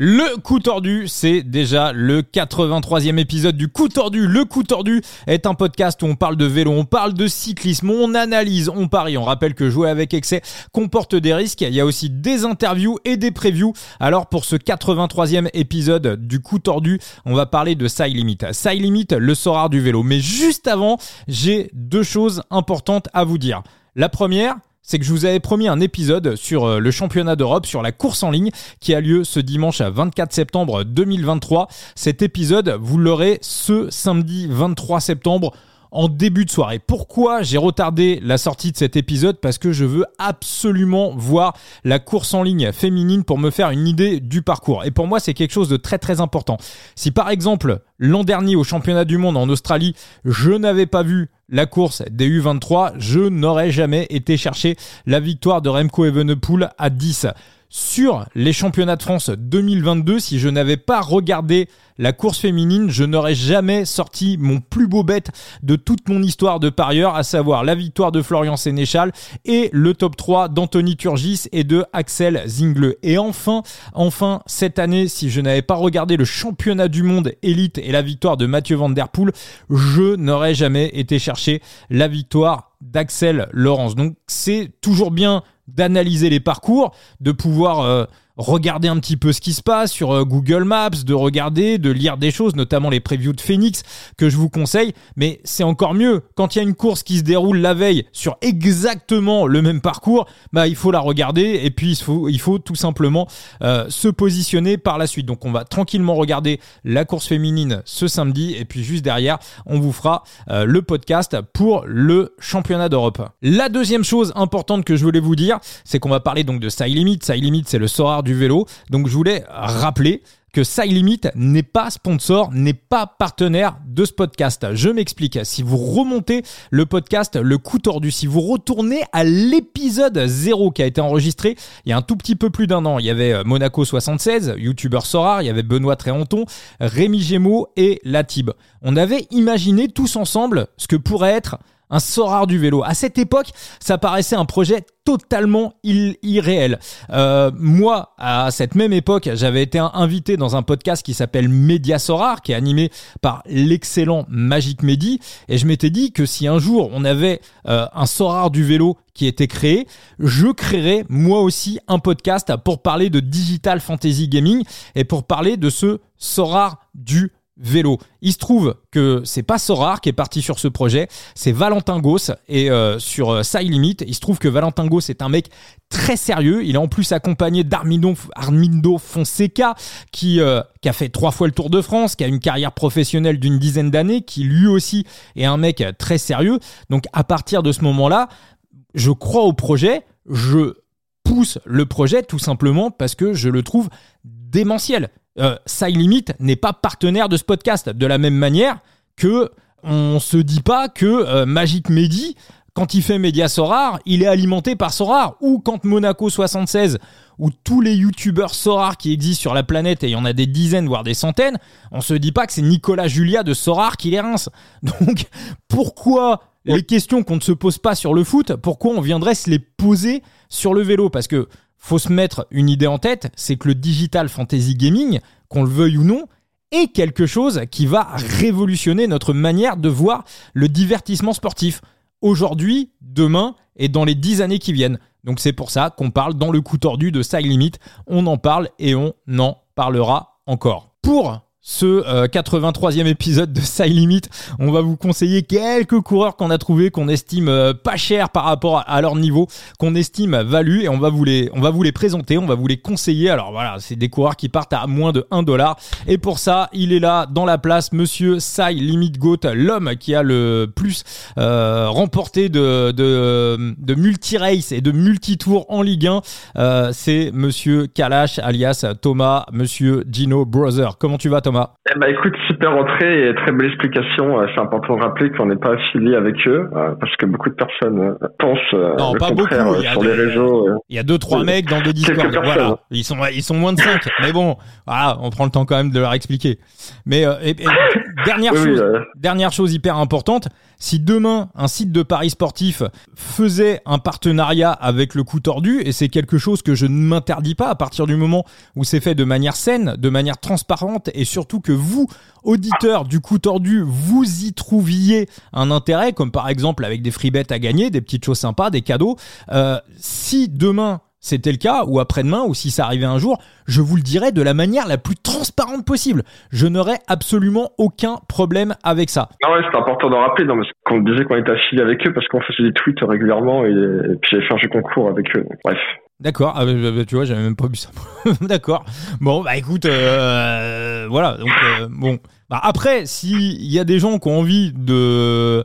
Le coup tordu, c'est déjà le 83e épisode du coup tordu. Le coup tordu est un podcast où on parle de vélo, on parle de cyclisme, on analyse, on parie. On rappelle que jouer avec excès comporte des risques. Il y a aussi des interviews et des previews. Alors pour ce 83e épisode du coup tordu, on va parler de Side Limit. Side Limit, le sorare du vélo. Mais juste avant, j'ai deux choses importantes à vous dire. La première, c'est que je vous avais promis un épisode sur euh, le championnat d'Europe, sur la course en ligne qui a lieu ce dimanche à 24 septembre 2023. Cet épisode, vous l'aurez ce samedi 23 septembre en début de soirée. Pourquoi j'ai retardé la sortie de cet épisode Parce que je veux absolument voir la course en ligne féminine pour me faire une idée du parcours. Et pour moi, c'est quelque chose de très très important. Si par exemple, l'an dernier au championnat du monde en Australie, je n'avais pas vu la course des U23, je n'aurais jamais été chercher la victoire de Remco Evenepoel à 10 sur les championnats de France 2022. Si je n'avais pas regardé la course féminine, je n'aurais jamais sorti mon plus beau bête de toute mon histoire de parieur, à savoir la victoire de Florian Sénéchal et le top 3 d'Anthony Turgis et de Axel Zingle. Et enfin, enfin, cette année, si je n'avais pas regardé le championnat du monde élite et la victoire de Mathieu Van Der Poel, je n'aurais jamais été chercher la victoire d'Axel Laurence. Donc c'est toujours bien d'analyser les parcours, de pouvoir euh, regarder un petit peu ce qui se passe sur euh, Google Maps, de regarder, de lire des choses, notamment les previews de Phoenix que je vous conseille. Mais c'est encore mieux quand il y a une course qui se déroule la veille sur exactement le même parcours, bah il faut la regarder et puis il faut, il faut tout simplement euh, se positionner par la suite. Donc on va tranquillement regarder la course féminine ce samedi et puis juste derrière on vous fera euh, le podcast pour le championnat d'Europe. La deuxième chose importante que je voulais vous dire, c'est qu'on va parler donc de Side Limit. Side Limit c'est le Sora du vélo. Donc je voulais rappeler que Side Limit n'est pas sponsor, n'est pas partenaire de ce podcast. Je m'explique. Si vous remontez le podcast Le coup tordu, si vous retournez à l'épisode 0 qui a été enregistré il y a un tout petit peu plus d'un an, il y avait euh, Monaco 76, youtubeur Sorar, il y avait Benoît Tréanton, Rémi Gémeaux et Latib. On avait imaginé tous ensemble ce que pourrait être un Sorar du vélo. À cette époque, ça paraissait un projet totalement irréel. Euh, moi, à cette même époque, j'avais été invité dans un podcast qui s'appelle Média Sorar, qui est animé par l'excellent Magic Medi, et je m'étais dit que si un jour on avait euh, un Sorar du vélo qui était créé, je créerais moi aussi un podcast pour parler de digital fantasy gaming et pour parler de ce Sorar du vélo. Il se trouve que c'est pas Sorar qui est parti sur ce projet, c'est Valentin Goss et euh, sur euh, Limit, il se trouve que Valentin Goss est un mec très sérieux, il est en plus accompagné d'Armindo Armindo Fonseca qui euh, qui a fait trois fois le Tour de France, qui a une carrière professionnelle d'une dizaine d'années, qui lui aussi est un mec très sérieux. Donc à partir de ce moment-là, je crois au projet, je pousse le projet tout simplement parce que je le trouve démentiel euh, Side Limit n'est pas partenaire de ce podcast. De la même manière que on se dit pas que euh, Magic Medi, quand il fait Média Sorar, il est alimenté par Sorar. Ou quand Monaco 76, ou tous les youtubeurs Sorar qui existent sur la planète, et il y en a des dizaines, voire des centaines, on se dit pas que c'est Nicolas Julia de Sorar qui les rince. Donc, pourquoi les questions qu'on ne se pose pas sur le foot, pourquoi on viendrait se les poser sur le vélo? Parce que faut se mettre une idée en tête, c'est que le digital fantasy gaming, qu'on le veuille ou non, est quelque chose qui va révolutionner notre manière de voir le divertissement sportif. Aujourd'hui, demain et dans les dix années qui viennent. Donc c'est pour ça qu'on parle dans le coup tordu de Side Limit. On en parle et on en parlera encore. Pour ce 83e euh, épisode de Side Limit. On va vous conseiller quelques coureurs qu'on a trouvé qu'on estime euh, pas cher par rapport à leur niveau, qu'on estime value et on va vous les on va vous les présenter, on va vous les conseiller. Alors voilà, c'est des coureurs qui partent à moins de 1 dollar et pour ça, il est là dans la place monsieur Side Limit Goat, l'homme qui a le plus euh, remporté de de, multi-race et de multi-tours en Ligue 1, c'est monsieur Kalash alias Thomas, monsieur Gino Brother. Comment tu vas Thomas? Eh ben, écoute, super entrée et très belle explication. Euh, c'est important de rappeler qu'on n'est pas affilié avec eux euh, parce que beaucoup de personnes euh, pensent non, le pas contraire beaucoup. sur les réseaux. Il y a deux trois mecs dans des Discord. Voilà. Ils sont ils sont moins de cinq. mais bon, voilà, on prend le temps quand même de leur expliquer. Mais dernière chose, dernière chose hyper importante. Si demain un site de paris sportif faisait un partenariat avec le coup tordu, et c'est quelque chose que je ne m'interdis pas à partir du moment où c'est fait de manière saine, de manière transparente, et surtout que vous, auditeurs du coup tordu, vous y trouviez un intérêt, comme par exemple avec des free bets à gagner, des petites choses sympas, des cadeaux. Euh, si demain c'était le cas, ou après-demain, ou si ça arrivait un jour, je vous le dirais de la manière la plus transparente possible. Je n'aurais absolument aucun problème avec ça. Ah ouais, c'est important d'en rappeler, non, parce qu'on disait qu'on était affilié avec eux, parce qu'on faisait des tweets régulièrement, et, puis j'avais fait un jeu concours avec eux, bref. D'accord, ah, bah, bah, bah, tu vois, j'avais même pas vu ça. D'accord. Bon, bah écoute, euh, voilà. Donc euh, bon, bah, après, s'il y a des gens qui ont envie de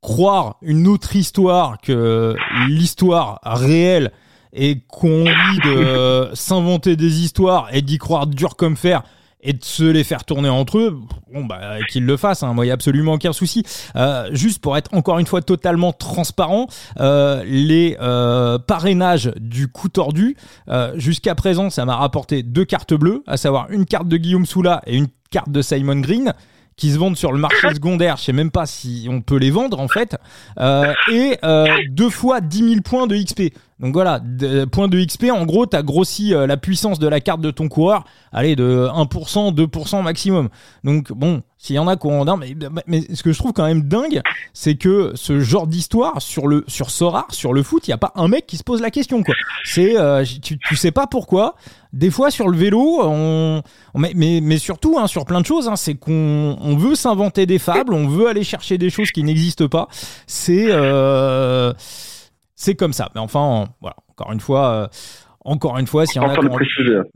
croire une autre histoire que l'histoire réelle et qu'on envie de s'inventer des histoires et d'y croire dur comme fer et de se les faire tourner entre eux, bon bah qu'ils le fassent, hein, moi il y a absolument aucun souci. Euh, juste pour être encore une fois totalement transparent, euh, les euh, parrainages du coup tordu, euh, jusqu'à présent ça m'a rapporté deux cartes bleues, à savoir une carte de Guillaume Soula et une carte de Simon Green qui se vendent sur le marché secondaire, je sais même pas si on peut les vendre en fait, euh, et euh, deux fois 10 000 points de XP. Donc voilà, points de XP, en gros, tu as grossi euh, la puissance de la carte de ton coureur, allez, de 1%, 2% maximum. Donc bon, s'il y en a qui ont... mais, mais ce que je trouve quand même dingue, c'est que ce genre d'histoire, sur le sur Sora, sur le foot, il n'y a pas un mec qui se pose la question. quoi. C'est euh, tu, tu sais pas pourquoi. Des fois sur le vélo, on, mais, mais, surtout hein, sur plein de choses, hein, c'est qu'on on veut s'inventer des fables, on veut aller chercher des choses qui n'existent pas. C'est... Euh, c'est comme ça. Mais enfin, voilà, encore une fois, euh, encore une fois, s'il y en a qui ont,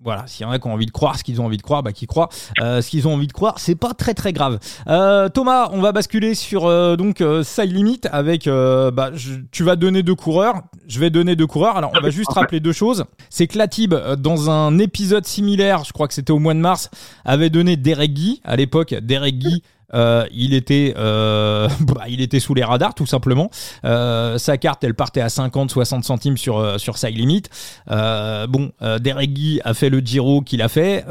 voilà, s'il y en a qui ont envie de croire ce qu'ils ont envie de croire, bah qui croient. Euh, ce qu'ils ont envie de croire, c'est pas très très grave. Euh, Thomas, on va basculer sur donc side limit avec. bah, tu vas donner deux coureurs, je vais donner deux coureurs. Alors, on va juste rappeler deux choses. C'est que Latib, dans un épisode similaire, je crois que c'était au mois de mars, avait donné Derek Guy. À l'époque, Derek Guy euh, il était euh, bah, il était sous les radars tout simplement. Euh, sa carte elle partait à 50 60 centimes sur euh, sur Side Limit. Euh, bon, Derek Guy a fait le Giro qu'il a fait.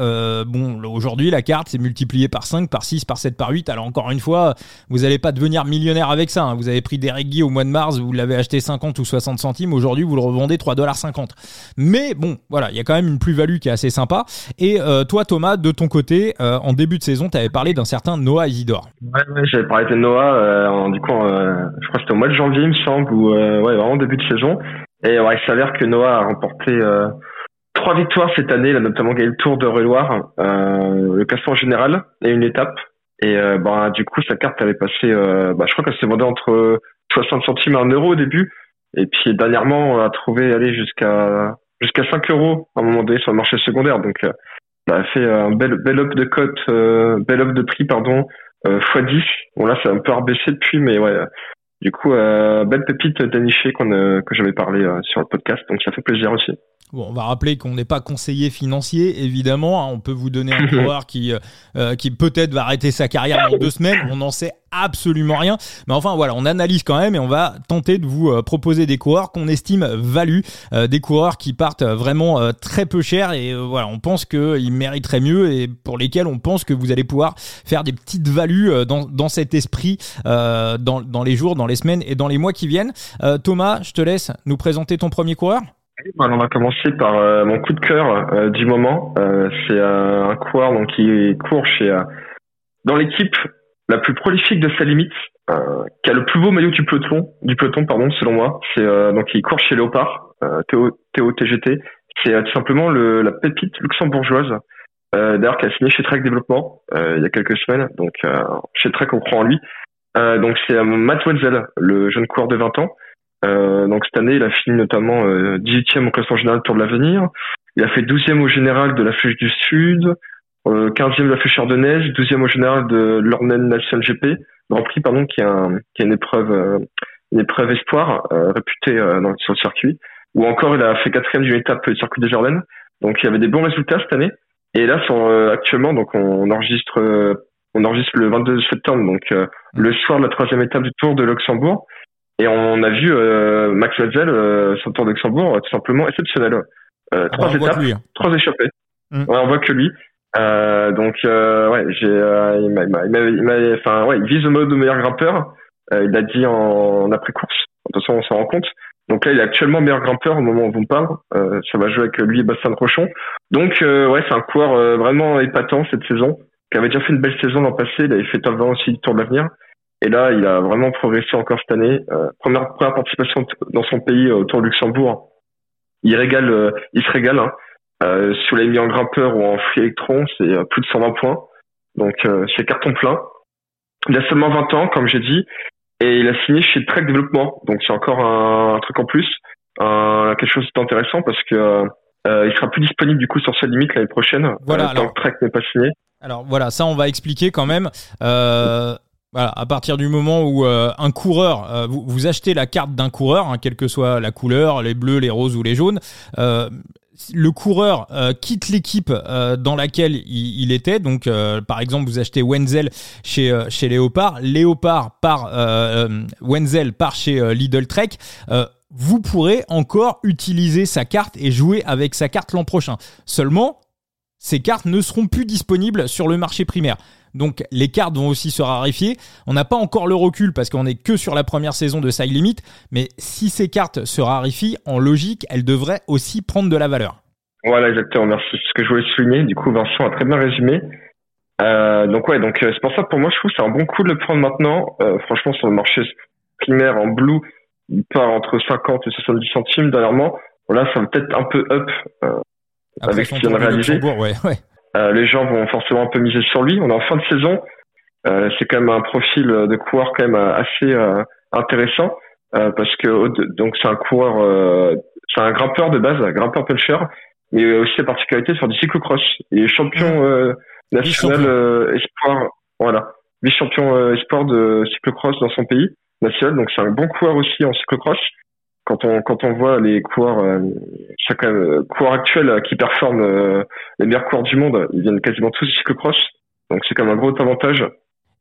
bon, aujourd'hui la carte c'est multipliée par 5, par 6, par 7, par 8. Alors encore une fois, vous n'allez pas devenir millionnaire avec ça. Hein. Vous avez pris Derek Guy au mois de mars, vous l'avez acheté 50 ou 60 centimes. Aujourd'hui, vous le revendez 3,50$. Mais bon, voilà, il y a quand même une plus-value qui est assez sympa. Et toi, Thomas, de ton côté, en début de saison, tu avais parlé d'un certain Noah J'avais parlé de Noah, euh, du coup, euh, je crois que c'était au mois de janvier, il me semble, ou euh, ouais, vraiment début de saison. Et ouais, il s'avère que Noah a remporté euh, trois victoires cette année, il a notamment gagné le Tour de Reloir, le classement général et une étape. Et bah, du coup, sa carte avait passé, bah, je crois qu'elle s'est vendue entre 60 centimes et 1 euro au début. Et puis dernièrement, on a trouvé aller jusqu'à jusqu'à 5 euros à un moment donné sur le marché secondaire. Donc, ça a fait un bel, up de cote, bel up de prix, pardon, x10. Bon là, c'est un peu rebaissé depuis, mais ouais. Du coup, euh, belle pépite d'Aniché qu'on euh, que j'avais parlé euh, sur le podcast, donc ça fait plaisir aussi. Bon, on va rappeler qu'on n'est pas conseiller financier, évidemment. Hein. on peut vous donner un coureur qui, euh, qui peut-être va arrêter sa carrière dans deux semaines. On n'en sait absolument rien. Mais enfin, voilà, on analyse quand même et on va tenter de vous euh, proposer des coureurs qu'on estime valus, euh, des coureurs qui partent vraiment très peu cher et voilà, on pense qu'ils mériteraient mieux et pour lesquels on pense que vous allez pouvoir faire des petites values dans, dans cet esprit dans, dans les jours, dans les semaines et dans les mois qui viennent. Thomas, je te laisse nous présenter ton premier coureur. On va commencer par euh, mon coup de cœur euh, du moment. Euh, c'est un coureur donc qui court chez dans l'équipe la plus prolifique de sa limite, qui a le plus beau maillot du peloton, du peloton pardon selon moi. C'est donc il court chez Léopard, Théo, TGT. C'est tout simplement le, la pépite luxembourgeoise. D'ailleurs, qui a signé chez Trek Développement il y a quelques semaines. Donc chez Trek on croit en lui. donc c'est Matt Wetzel, le jeune coureur de 20 ans. Euh, donc cette année, il a fini notamment 18e euh, au classement général Tour de l'Avenir. Il a fait 12e au général de la Flèche du Sud, 15e de la Flèche Ardennaise, 12e au général de l'Ornen National GP, Grand Prix pardon, qui est, un, qui est une épreuve euh, une épreuve espoir réputée dans, sur le circuit. Ou encore, il a fait quatrième d'une étape du circuit des Jardins. Donc il y avait des bons résultats cette année. Et là, sur, actuellement, donc on enregistre on enregistre le 22 septembre, donc le soir de la troisième étape du Tour de Luxembourg. Et on a vu euh, Max Wetzel euh, sur le Tour de Luxembourg tout simplement exceptionnel. Euh, trois étapes, hein. trois échappées. Mm. Ouais, on voit que lui. Euh, donc euh, ouais, j'ai, euh, il m'a, il m'a, enfin ouais, il vise le mode de meilleur grimpeur. Euh, il l'a dit en, après course. De toute façon, on s'en rend compte. Donc là, il est actuellement meilleur grimpeur au moment où on parle. Euh, ça va jouer avec lui et Bastien Rochon. Donc ouais, c'est un coureur vraiment épatant cette saison, qui avait déjà fait une belle saison l'an passé. Il avait fait top 20 aussi du Tour de l'avenir. Et là, il a vraiment progressé encore cette année. première, première participation dans son pays au Tour de Luxembourg. Il régale, il se régale. Hein. Euh, si vous l'avez mis en grimpeur ou en free électron, c'est euh, plus de 120 points. Donc euh, c'est carton plein. Il a seulement 20 ans, comme j'ai dit, et il a signé chez Trek Développement. Donc c'est encore un, truc en plus, quelque chose d'intéressant parce que euh, il sera plus disponible du coup sur sa limite l'année prochaine. Voilà, tant que Trek n'est pas signé. Alors voilà, ça on va expliquer quand même. Euh, voilà, à partir du moment où un coureur, vous, vous, achetez la carte d'un coureur, hein, quelle que soit la couleur, les bleus, les roses ou les jaunes, le coureur euh, quitte l'équipe euh, dans laquelle il, était. Donc, euh, par exemple, vous achetez Wenzel chez chez Léopard, Léopard par Wenzel part chez Lidl Trek. vous pourrez encore utiliser sa carte et jouer avec sa carte l'an prochain. Seulement, ces cartes ne seront plus disponibles sur le marché primaire. Donc les cartes vont aussi se raréfier. On n'a pas encore le recul parce qu'on n'est que sur la première saison de Side Limit, mais si ces cartes se raréfient, en logique, elles devraient aussi prendre de la valeur. Voilà, exactement, merci. Ce que je voulais souligner, du coup, Vincent a très bien résumé. Euh, donc ouais, donc euh, c'est pour ça pour moi je trouve c'est un bon coup de le prendre maintenant. Euh, franchement sur le marché primaire en blue, il part entre 50 et 70 centimes dernièrement. Là, ça va peut-être un peu up avec ce qu'il vient de réaliser. Ouais, ouais. Euh, les gens vont forcément un peu miser sur lui. On est en fin de saison. Euh, c'est quand même un profil de coureur quand même assez euh, intéressant parce que donc c'est un coureur, c'est un grimpeur de base, un grimpeur puncher, mais aussi la particularité sur du cyclocross. Il est champion mmh. national espoir, voilà, vice-champion espoir de cyclocross dans son pays national. Donc c'est un bon coureur aussi en cyclocross quand on quand on voit les coureurs euh, chaque euh, coureur actuel euh, qui performe euh, les meilleurs coureurs du monde, ils viennent quasiment tous du cyclocross. Donc c'est comme un gros avantage.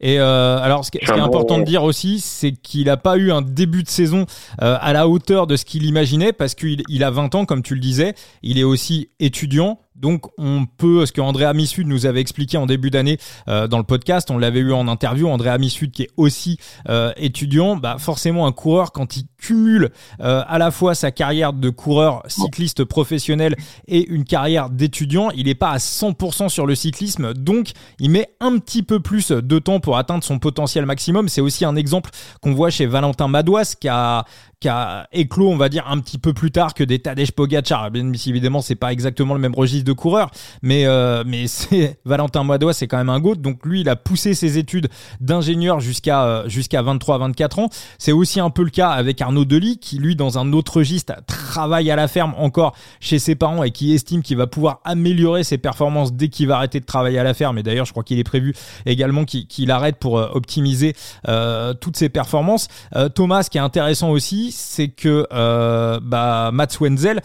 Et euh, alors, ce qui, est important de dire aussi, c'est qu'il n'a pas eu un début de saison euh, à la hauteur de ce qu'il imaginait, parce qu'il il a 20 ans, comme tu le disais. Il est aussi étudiant. Donc on peut, ce que André Amisud nous avait expliqué en début d'année euh, dans le podcast, on l'avait eu en interview, André Amisud qui est aussi euh, étudiant, bah forcément un coureur quand il cumule euh, à la fois sa carrière de coureur cycliste professionnel et une carrière d'étudiant, il n'est pas à 100% sur le cyclisme, donc il met un petit peu plus de temps pour atteindre son potentiel maximum. C'est aussi un exemple qu'on voit chez Valentin Madouas qui a, qui a éclos, on va dire, un petit peu plus tard que des Tadej Pogacar. Bien évidemment, c'est pas exactement le même registre de coureur, mais euh, mais c'est Valentin Madois, c'est quand même un goût. Donc lui, il a poussé ses études d'ingénieur jusqu'à euh, jusqu'à 23-24 ans. C'est aussi un peu le cas avec Arnaud Delis, qui lui, dans un autre registre, travaille à la ferme encore chez ses parents et qui estime qu'il va pouvoir améliorer ses performances dès qu'il va arrêter de travailler à la ferme. Et d'ailleurs, je crois qu'il est prévu également qu'il arrête pour euh, optimiser toutes ses performances. Thomas, ce qui est intéressant aussi, c'est que euh, bah, Mats Wenzel,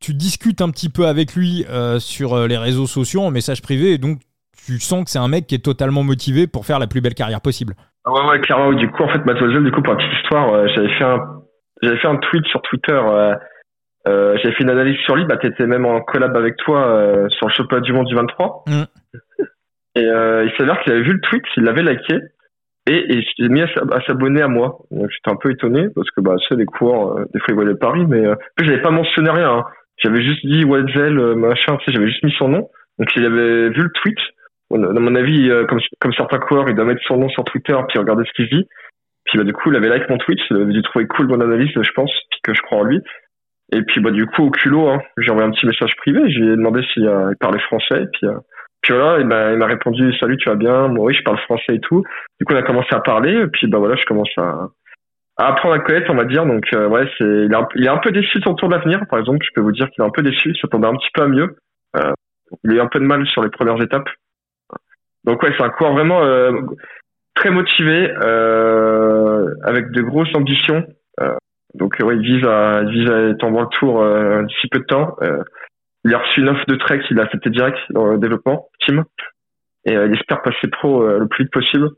tu discutes un petit peu avec lui euh, sur euh, les réseaux sociaux en message privé, et donc tu sens que c'est un mec qui est totalement motivé pour faire la plus belle carrière possible. Ah ouais, ouais, clairement. Du coup, en fait, Mats Wenzel, du coup, pour la petite histoire, j'avais fait un, j'avais fait un tweet sur Twitter. j'avais fait une analyse sur lui. Bah, t'étais même en collab avec toi sur le championnat du monde du 23. Mm. Et il s'avère qu'il avait vu le tweet, il l'avait liké. Et, et je mis à, s'abonner à moi. J'étais un peu étonné parce que bah c'est les cours, euh, des fois ils voyaient Paris, mais euh, j'avais pas mentionné rien. Hein. J'avais juste dit Wetzel, euh, machin, tu sais, j'avais juste mis son nom. Donc il avait vu le tweet. Dans mon avis, euh, comme, comme certains coureurs, il doit mettre son nom sur Twitter puis regarder ce qu'il dit. Puis bah du coup, il avait like mon tweet, il avait dû trouver cool mon analyse, je pense, puis que je crois en lui. Et puis bah du coup au culot, hein, j'ai envoyé un petit message privé, je lui ai demandé s'il parlait français, puis puis voilà, il m'a répondu salut, tu vas bien? Moi oui, je parle français et tout. Du coup, on a commencé à parler. Et puis bah voilà, je commence à, apprendre à connaître, on va dire. Donc euh, ouais, c'est il, est un, il peu déçu de son tour d'avenir. Par exemple, je peux vous dire qu'il est un peu déçu. Ça tombait un petit peu à mieux. Euh, il a eu un peu de mal sur les premières étapes. Donc ouais, c'est un coureur vraiment euh, très motivé, euh, avec de grosses ambitions. Donc ouais, il vise à, il vise à être en le tour d'ici peu de temps. Il a reçu une offre de Trek, il a accepté direct dans le développement team. Et euh, il espère passer pro euh, le plus vite possible.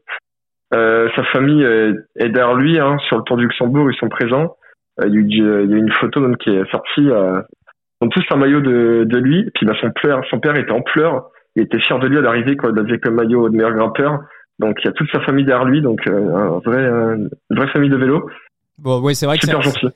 Euh, sa famille est derrière lui hein, sur le Tour du Luxembourg, ils sont présents. il, y a, une photo qui est sortie. ils ont tous un maillot de, lui. Et puis bah, son père, son père était en pleurs il était fier de lui à l'arrivée il avait comme maillot de meilleur grimpeur. Donc il y a toute sa famille derrière lui, donc un vrai, une vraie famille de vélo. Bon, ouais, c'est vrai que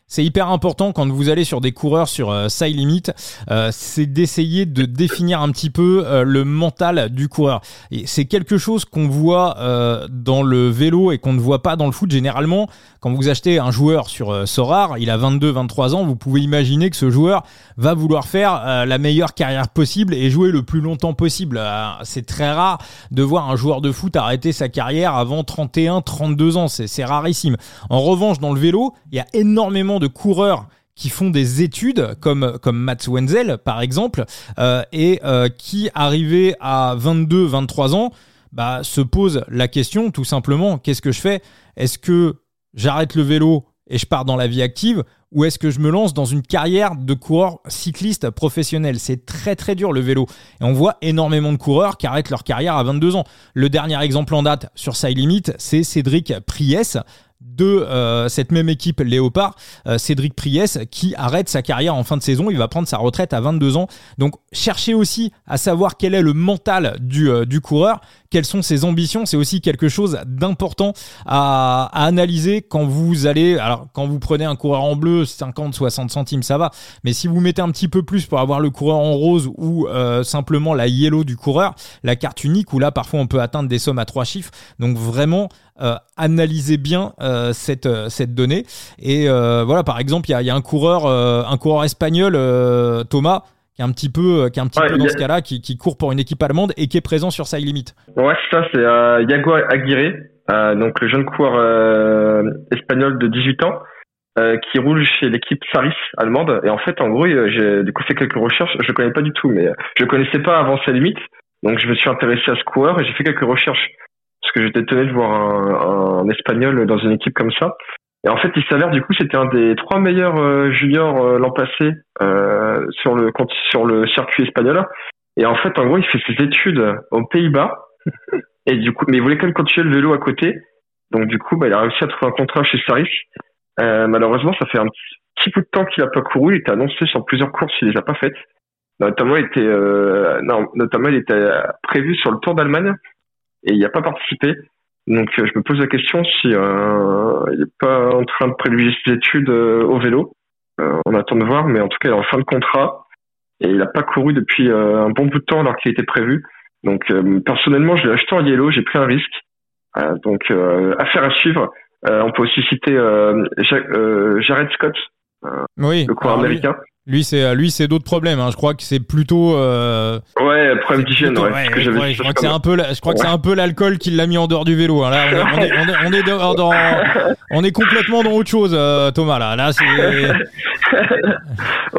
c'est hyper important quand vous allez sur des coureurs sur euh, side limit, euh, c'est d'essayer de définir un petit peu euh, le mental du coureur. C'est quelque chose qu'on voit euh, dans le vélo et qu'on ne voit pas dans le foot. Généralement, quand vous achetez un joueur sur Sorar, il a 22-23 ans, vous pouvez imaginer que ce joueur va vouloir faire la meilleure carrière possible et jouer le plus longtemps possible. c'est très rare de voir un joueur de foot arrêter sa carrière avant 31-32 ans. C'est rarissime. En revanche, dans le vélo il y a énormément de coureurs qui font des études comme comme Mats Wenzel par exemple euh, et euh, qui arrivés à 22 23 ans bah se posent la question tout simplement qu'est-ce que je fais? Est-ce que j'arrête le vélo et je pars dans la vie active ou est-ce que je me lance dans une carrière de coureur cycliste professionnel? C'est très très dur le vélo. Et on voit énormément de coureurs qui arrêtent leur carrière à 22 ans. Le dernier exemple en date sur Side Limit, c'est Cédric Priès de euh, cette même équipe Léopard, euh, Cédric Priès, qui arrête sa carrière en fin de saison. Il va prendre sa retraite à 22 ans. Donc, cherchez aussi à savoir quel est le mental du, euh, du coureur, quelles sont ses ambitions? C'est aussi quelque chose d'important à, à, analyser quand vous allez. Alors, quand vous prenez un coureur en bleu, 50, 60 centimes, ça va. Mais si vous mettez un petit peu plus pour avoir le coureur en rose ou simplement la yellow du coureur, la carte unique, où là, parfois, on peut atteindre des sommes à trois chiffres. Donc, vraiment, euh, analyser bien euh, cette euh, cette donnée. Et voilà, par exemple, il y a, y a, un coureur un coureur espagnol, Thomas qui est un petit peu, qui est un petit peu dans ce cas-là, qui, qui, court pour une équipe allemande et qui est présent sur Side Limit. Ouais, ça, c'est euh, Yago Aguirre, euh, donc le jeune coureur euh, espagnol de 18 ans, qui roule chez l'équipe Saris allemande. Et en fait, en gros, j'ai du coup fait quelques recherches. Je connais pas du tout, mais je connaissais pas avant Side Limit. Donc, je me suis intéressé à ce coureur et j'ai fait quelques recherches parce que j'étais étonné de voir un, un, espagnol dans une équipe comme ça. Et en fait, il s'avère du coup c'était un des trois meilleurs euh, juniors euh, l'an passé euh, sur le sur le circuit espagnol. Et en fait, en gros, il fait ses études aux Pays-Bas. Et du coup, mais il voulait quand même continuer le vélo à côté. Donc du coup, bah, il a réussi à trouver un contrat chez Saris. Euh, malheureusement, ça fait un petit peu de temps qu'il a pas couru. Il était annoncé sur plusieurs courses, il les a pas faites. Notamment, il était, euh, non, notamment, il était prévu sur le Tour d'Allemagne et il n'y a pas participé. Donc euh, je me pose la question si euh, il n'est pas en train de privilégier ses études euh, au vélo. on attend de voir, mais en tout cas il est en fin de contrat et il n'a pas couru depuis un bon bout de temps alors qu'il était prévu. Donc personnellement je l'ai acheté en yellow, j'ai pris un risque. donc affaire à suivre. on peut aussi citer Jared Scott, le coureur américain. Lui, c'est euh, lui, c'est d'autres problèmes. Hein. Je crois que c'est plutôt. Euh... Ouais, problème d'hygiène. Ouais, ouais, que ouais, je crois que c'est un peu, je crois que c'est un peu l'alcool qui l'a mis en dehors du vélo. Hein. Là, on est, on est, on est, dans, on est complètement dans autre chose, euh, Thomas. Là, là, c'est.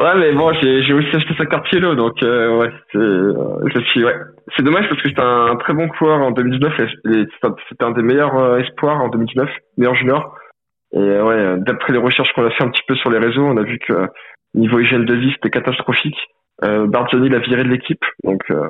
ouais, mais bon, j'ai aussi acheté sa carte yellow, donc euh, ouais, ouais. C'est dommage parce que c'était un, très bon coureur en 2019. C'était un des meilleurs espoirs en 2019, meilleur junior. Et ouais, d'après les recherches qu'on a fait un petit peu sur les réseaux, on a vu que Niveau hygiène de vie, c'était catastrophique. Euh, l'a viré de l'équipe, donc euh,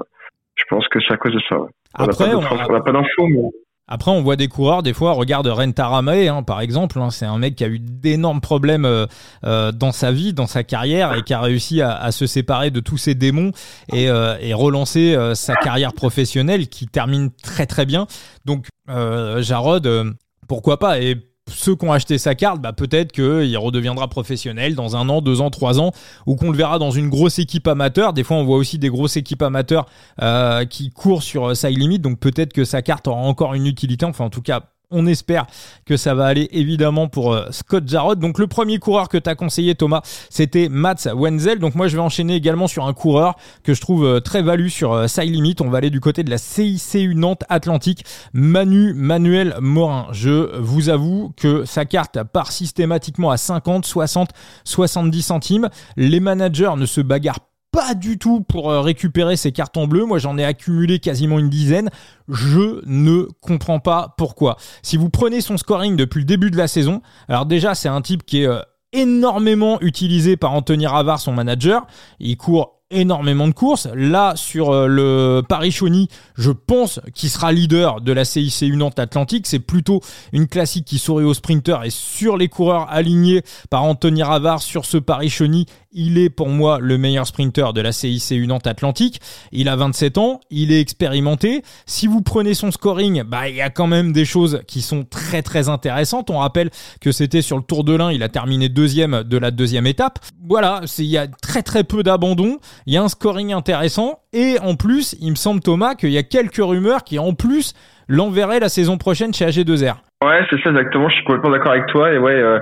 je pense que c'est à cause de ça. Après, on n'a pas d'infos, mais... Après, on voit des coureurs, des fois, regarde Rentaramae, hein, par exemple, hein, c'est un mec qui a eu d'énormes problèmes euh, euh, dans sa vie, dans sa carrière, et qui a réussi à, à se séparer de tous ses démons et, euh, et relancer euh, sa carrière professionnelle, qui termine très très bien. Donc, Jarod, pourquoi pas Et ceux qui ont acheté sa carte, bah peut-être qu'il redeviendra professionnel dans un an, deux ans, trois ans, ou qu'on le verra dans une grosse équipe amateur. Des fois, on voit aussi des grosses équipes amateurs euh, qui courent sur euh, side limit, donc peut-être que sa carte aura encore une utilité. Enfin, en tout cas, on espère que ça va aller évidemment pour euh, Scott Jarrod. Donc le premier coureur que tu as conseillé Thomas, c'était Mats Wenzel. Donc moi je vais enchaîner également sur un coureur que je trouve euh, très valu sur euh, Side Limit. On va aller du côté de la CICU Nantes Atlantique, Manu Manuel Morin. Je vous avoue que sa carte part systématiquement à 50, 60, 70 centimes. Les managers ne se bagarrent pas du tout pour euh, récupérer ces cartons bleus. Moi, j'en ai accumulé quasiment une dizaine. Je ne comprends pas pourquoi. Si vous prenez son scoring depuis le début de la saison, alors déjà, c'est un type qui est euh, énormément utilisé par Anthony Ravard, son manager. Il court énormément de courses. Là, sur euh, le Paris-Chauny, je pense qu'il sera leader de la CIC Nantes Atlantique. C'est plutôt une classique qui sourit aux sprinters et sur les coureurs alignés par Anthony Ravard sur ce Paris-Chauny. Il est pour moi le meilleur sprinter de la CIC Nantes Atlantique. Il a 27 ans, il est expérimenté. Si vous prenez son scoring, bah il y a quand même des choses qui sont très très intéressantes. On rappelle que c'était sur le Tour de l'Ain, il a terminé deuxième de la deuxième étape. Voilà, il y a très très peu d'abandon, il y a un scoring intéressant et en plus, il me semble Thomas qu'il y a quelques rumeurs qui en plus l'enverraient la saison prochaine chez AG2R. Ouais, c'est ça exactement. Je suis complètement d'accord avec toi. Et ouais, euh,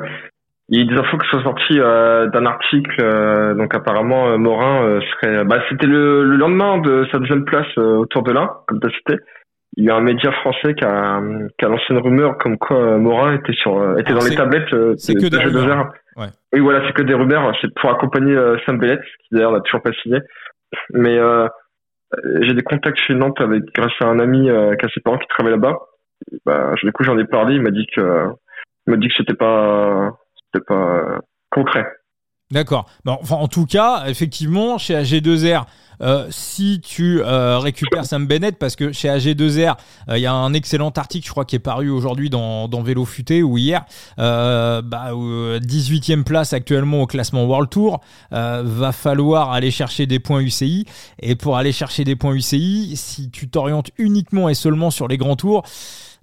il y a des infos qui sont sorties euh, d'un article. Euh, donc apparemment, Morin serait. Bah, c'était le, lendemain de sa deuxième place autour de l'Ain, comme tu as cité. Il y a un média français qui a, qui a lancé une rumeur comme quoi Morin était sur était dans les tablettes c'est que des rumeurs. Ouais. Oui, voilà, c'est que des rumeurs. C'est pour accompagner Sam Bellett, qui d'ailleurs n'a toujours pas signé. Mais j'ai des contacts chez Nantes avec grâce à un ami qui a ses parents qui travaillent là-bas bah, du coup, j'en ai parlé. Il m'a dit que, il m'a dit que c'était pas, c'était pas concret. D'accord. En tout cas, effectivement, chez AG2R, euh, si tu euh, récupères Sam Bennett, parce que chez AG2R, euh, il y a un excellent article, je crois, qui est paru aujourd'hui dans, dans Vélo Futé ou hier, bah, 18e place actuellement au classement World Tour, va falloir aller chercher des points UCI. Et pour aller chercher des points UCI, si tu t'orientes uniquement et seulement sur les grands tours,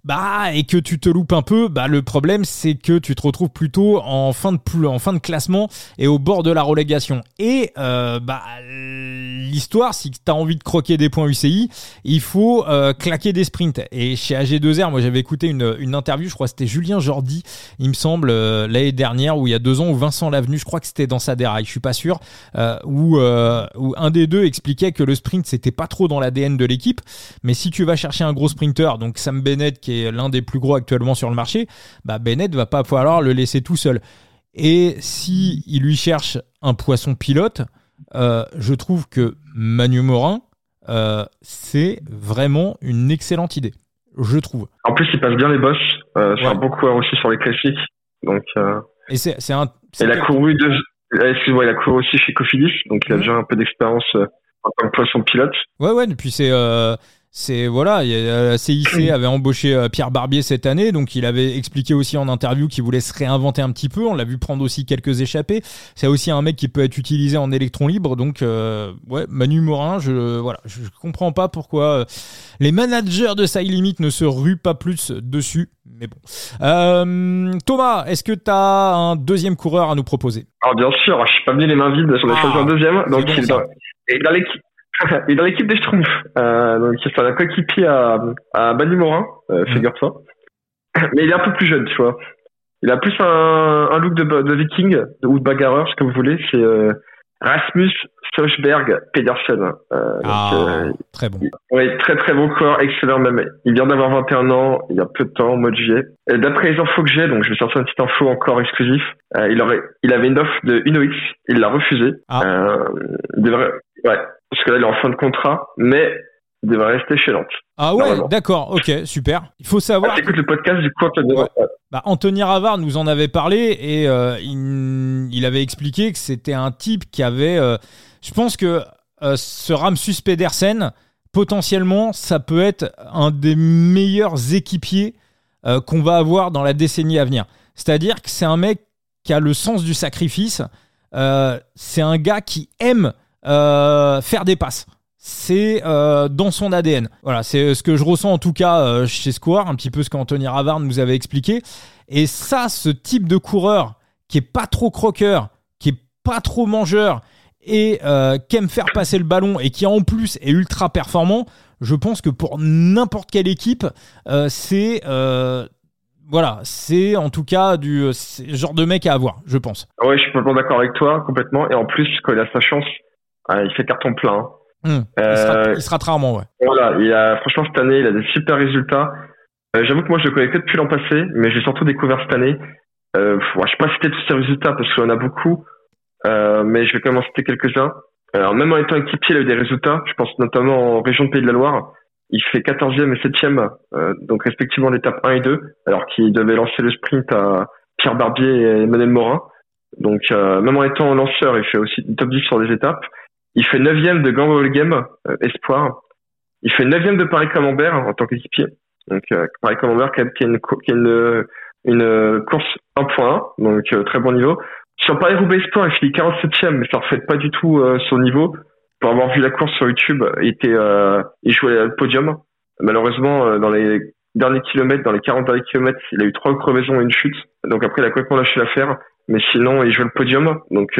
bah et que tu te loupes un peu, bah le problème c'est que tu te retrouves plutôt en fin de en fin de classement et au bord de la relégation. Et euh, bah l'histoire, si tu as envie de croquer des points UCI, il faut euh, claquer des sprints. Et chez AG2R, moi j'avais écouté une, une interview, je crois que c'était Julien Jordi, il me semble euh, l'année dernière ou il y a deux ans, ou Vincent Lavenu, je crois que c'était dans sa déraille, je suis pas sûr, où, où un des deux expliquait que le sprint c'était pas trop dans l'ADN de l'équipe, mais si tu vas chercher un gros sprinter, donc Sam Bennett qui est l'un des plus gros actuellement sur le marché, bah Bennett va pas falloir le laisser tout seul. Et si il lui cherche un poisson pilote, euh, je trouve que Manu Morin, euh, c'est vraiment une excellente idée. Je trouve. En plus, il passe bien les boss. Euh, c'est un bon coureur aussi sur les classiques. Donc. Et c'est un. Il a couru de. Excuse-moi, il a couru aussi chez Cofidis, donc il a mhm. déjà un peu d'expérience en tant que poisson pilote. Ouais, ouais. Et puis c'est c'est voilà, la CIC avait embauché euh, Pierre Barbier cette année, donc il avait expliqué aussi en interview qu'il voulait se réinventer un petit peu. On l'a vu prendre aussi quelques échappées. C'est aussi un mec qui peut être utilisé en électron libre, donc euh, ouais, Manu Morin, je voilà, je comprends pas pourquoi euh, les managers de Side Limit ne se ruent pas plus dessus. Mais bon. Thomas, est-ce que tu as un deuxième coureur à nous proposer? Alors bien sûr, je suis pas venu les mains vides, j'en ai choisi un deuxième. Donc il est dans l'équipe il est dans l'équipe des Schtroumpfs. Euh, donc c'est un coéquipier à, à Manu Morin, euh, mm. figure-toi. Mais il est un peu plus jeune, tu vois. Il a plus un, un look de, de viking ou de bagarreur, ce que vous voulez. C'est euh, Rasmus Sochberg Pedersen. Euh, ah, euh, très bon. Oui, très très bon corps, excellent même. Il vient d'avoir 21 ans, il y a peu de temps, au mois de juillet. D'après les infos que j'ai, donc je vais sortir une petite info encore exclusive, euh, il aurait, il avait une offre de Unox, il l'a refusé. Ah. Euh, devrait, ouais, parce que là il est en fin de contrat, mais il devrait rester chez Nantes. Ah ouais, d'accord, ok, super. Il faut savoir. Ah, le podcast du coup. Bah, Anthony Ravard nous en avait parlé et euh, il, il, avait expliqué que c'était un type qui avait. Euh, je pense que euh, ce Ramsus Pedersen, potentiellement, ça peut être un des meilleurs équipiers qu'on va avoir dans la décennie à venir. C'est-à-dire que c'est un mec qui a le sens du sacrifice. c'est un gars qui aime faire des passes c'est euh, dans son ADN. Voilà, c'est ce que je ressens en tout cas euh, chez Square, un petit peu ce qu'Anthony Ravard nous avait expliqué. Et ça, ce type de coureur qui est pas trop croqueur, qui est pas trop mangeur et euh, qui aime faire passer le ballon et qui en plus est ultra performant, je pense que pour n'importe quelle équipe, c'est voilà, c'est en tout cas du genre de mec à avoir, je pense. Oui, je suis complètement d'accord avec toi, complètement. Et en plus, quand il a sa chance, il fait carton plein. Hmm. il, se rate, rarement, ouais. Voilà, il a, franchement, cette année, il a des super résultats. Euh, j'avoue que moi, je le connais que depuis l'an passé, mais j'ai surtout découvert cette année. Euh, je sais pas citer tous ces résultats parce qu'il y en a beaucoup, euh, mais je vais quand même en citer quelques-uns. Alors, même en étant équipier, il a eu des résultats. Je pense notamment en région de Pays de la Loire. Il fait 14e et 7e, euh, donc respectivement l'étape 1 et 2, alors qu'il devait lancer le sprint à Pierre Barbier et Emmanuel Morin. Donc, euh, même en étant lanceur, il fait aussi top 10 sur les étapes. Il fait neuvième de Gang Game euh, Espoir. Il fait neuvième de Paris Camembert en tant qu'équipier. Donc euh, Paris Camembert qui a, une, qui a une, une, course 1.1, donc euh, très bon niveau. sur Paris-Roubaix Sport, il finit 47e, mais ça reflète pas du tout son niveau. Pour avoir vu la course sur YouTube, il était, il jouait le podium. Malheureusement, dans les derniers kilomètres, dans les 40 derniers kilomètres, il a eu trois crevaisons et une chute. Donc après, il a complètement lâché l'affaire. Mais sinon, il jouait le podium. Donc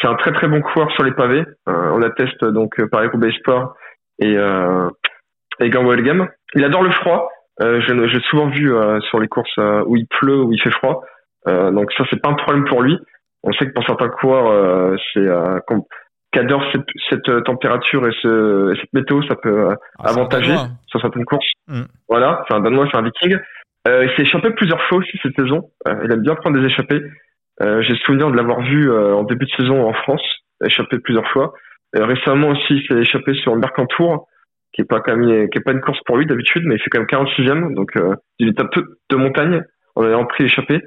c'est un très très bon coureur sur les pavés. on atteste donc Paris-Roubaix Sport et euh, et Game. Il adore le froid. Euh, je j'ai souvent vu euh, sur les courses euh, où il pleut, où il fait froid. Euh, donc ça, c'est pas un problème pour lui. On sait que pour certains coureurs, c'est qui adorent cette, cette, température et, ce, cette météo, ça peut ah, avantager sur certaines courses. Mm. Voilà, c'est un Danois, c'est un Viking. il s'est échappé plusieurs fois aussi cette saison. il aime bien prendre des échappées. J'ai souvenir de l'avoir vu en début de saison en France, échappé plusieurs fois. récemment aussi, il s'est échappé sur le Mercantour qui est pas qui est pas une course pour lui d'habitude, mais il fait quand même 46e, donc euh, il est un peu de montagne en ayant pris échappé.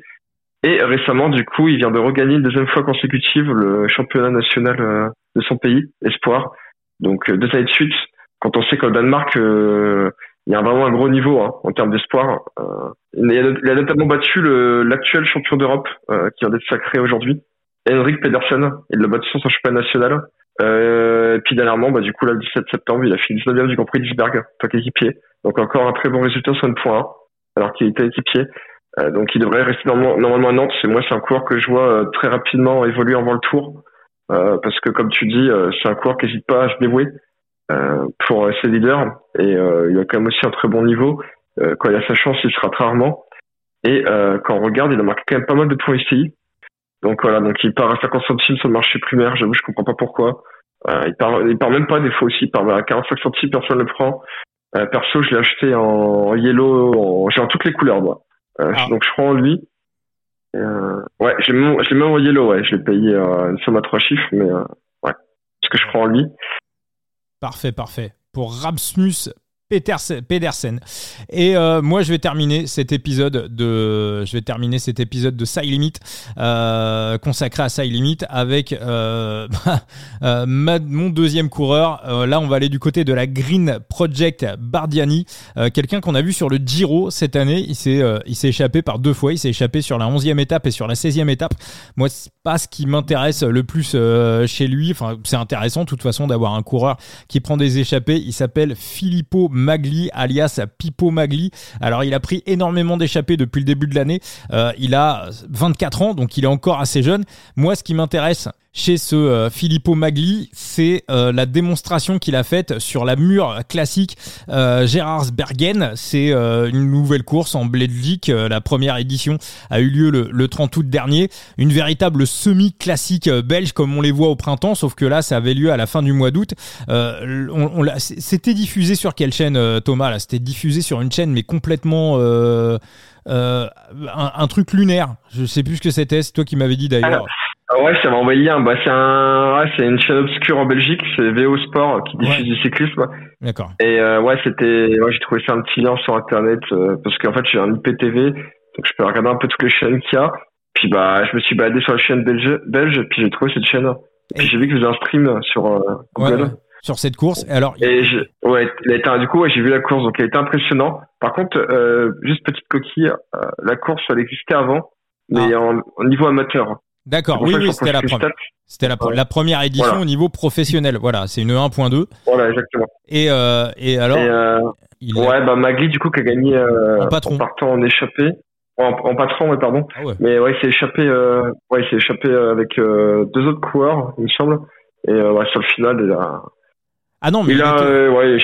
Et récemment, du coup, il vient de regagner une deuxième fois consécutive le championnat national euh, de son pays, Espoir. Donc euh, deux années de suite. Quand on sait qu'au Danemark, euh, il y a vraiment un gros niveau hein, en termes d'espoir. il, a, notamment battu l'actuel champion d'Europe qui vient d'être sacré aujourd'hui, Henrik Pedersen. Il l'a battu sur son championnat national. Euh, et puis dernièrement, bah, du coup, là, le 17 septembre, il a fini 19e du Grand Prix d'Isberg, tant qu'équipier. Donc encore un très bon résultat sur une point 1, alors qu'il était équipier. Euh, donc il devrait rester normalement, à Nantes. C'est moi, c'est un coureur que je vois euh, très rapidement évoluer avant le tour. Euh, parce que comme tu dis, euh, c'est un coureur qui n'hésite pas à se dévouer pour ses leaders. Et il a quand même aussi un très bon niveau. quand il a sa chance, il sera très rarement. Et quand on regarde, il a marqué quand même pas mal de points ici. Donc voilà, donc il part à 50 centimes sur le marché primaire, j'avoue, je comprends pas pourquoi. Euh, il part, il part même pas des fois aussi, il part à 45 centimes, personne ne le prend. Euh, perso, je l'ai acheté en yellow, j'ai en toutes les couleurs, moi. Euh, ah. Donc je prends lui. Euh, ouais, j'ai même, même en yellow, ouais, je l'ai payé une somme à trois chiffres, mais ouais, ce que je prends en lui. Parfait, parfait. Pour Rasmus Pedersen. Et euh, moi, je vais terminer cet épisode de, je vais terminer cet épisode de Side Limit euh, consacré à Side Limit avec euh, mon deuxième coureur. Là, on va aller du côté de la Green Project Bardiani, quelqu'un qu'on a vu sur le Giro cette année. Il s'est, il s'est échappé par deux fois. Il s'est échappé sur la 11e étape et sur la 16e étape. Moi, c'est pas ce qui m'intéresse le plus chez lui. Enfin, c'est intéressant de toute façon d'avoir un coureur qui prend des échappées. Il s'appelle Filippo Magli, alias Pipo Magli. Alors, il a pris énormément d'échappées depuis le début de l'année. Euh, il a 24 ans, donc il est encore assez jeune. Moi, ce qui m'intéresse, chez ce euh, Filippo Magli, c'est euh, la démonstration qu'il a faite sur la mur classique euh, Gérardsbergen. C'est euh, une nouvelle course en Belgique. la première édition a eu lieu le, 30 août dernier. Une véritable semi-classique belge comme on les voit au printemps, sauf que là, ça avait lieu à la fin du mois d'août. C'était diffusé sur quelle chaîne, Thomas C'était diffusé sur une chaîne, mais complètement... Un, un, truc lunaire. Je sais plus ce que c'était. C'est toi qui m'avais dit d'ailleurs. Ah ouais, ça m'a envoyé un. Bah, c'est un, ouais, c'est une chaîne obscure en Belgique, c'est VO Sport qui diffuse du cyclisme. D'accord. Et euh, ouais, c'était, ouais, j'ai trouvé ça un petit lien sur internet euh, parce qu'en fait, j'ai un IPTV, donc je peux regarder un peu toutes les chaînes qu'il y a. Puis bah, je me suis baladé sur la chaîne belge, belge, puis j'ai trouvé cette chaîne. Et puis j'ai vu que vous avez un stream sur euh, Google. Sur cette course. Alors. Et ouais, du coup, ouais, j'ai vu la course, donc elle était impressionnant. Par contre, euh, juste petite coquille, euh, la course, elle existait avant, mais ah. en, en niveau amateur. D'accord, oui, oui, c'était la première. C'était la, la, première édition au niveau professionnel. Voilà, c'est une 1.2. Voilà, exactement. Et, euh, et alors euh, Ouais, bah Magli, du coup, qui a gagné euh, en, patron. en partant en échappé. En, en patron, ouais, pardon. Ah ouais. Mais ouais, il s'est échappé, euh, ouais, il échappé avec euh, deux autres coureurs, il me semble. Et euh, ouais, sur le final, il a. Ah non, mais. Il, a, euh, ouais.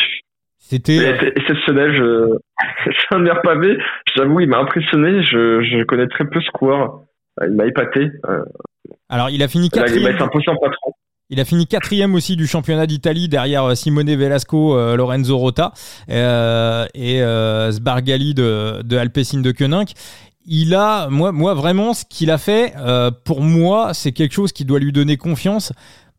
C'était exceptionnel. Je... c'est un meilleur pavé. J'avoue, il m'a impressionné. Je, je connais très peu ce coureur. Euh, il m'a épaté. Euh. Alors, il a fini quatrième. Il a fini quatrième aussi du championnat d'Italie derrière euh, Simone Velasco, Lorenzo Rota et Sbargali de, de Alpecin de Koenig. Il a, moi, moi vraiment, ce qu'il a fait, pour moi, c'est quelque chose qui doit lui donner confiance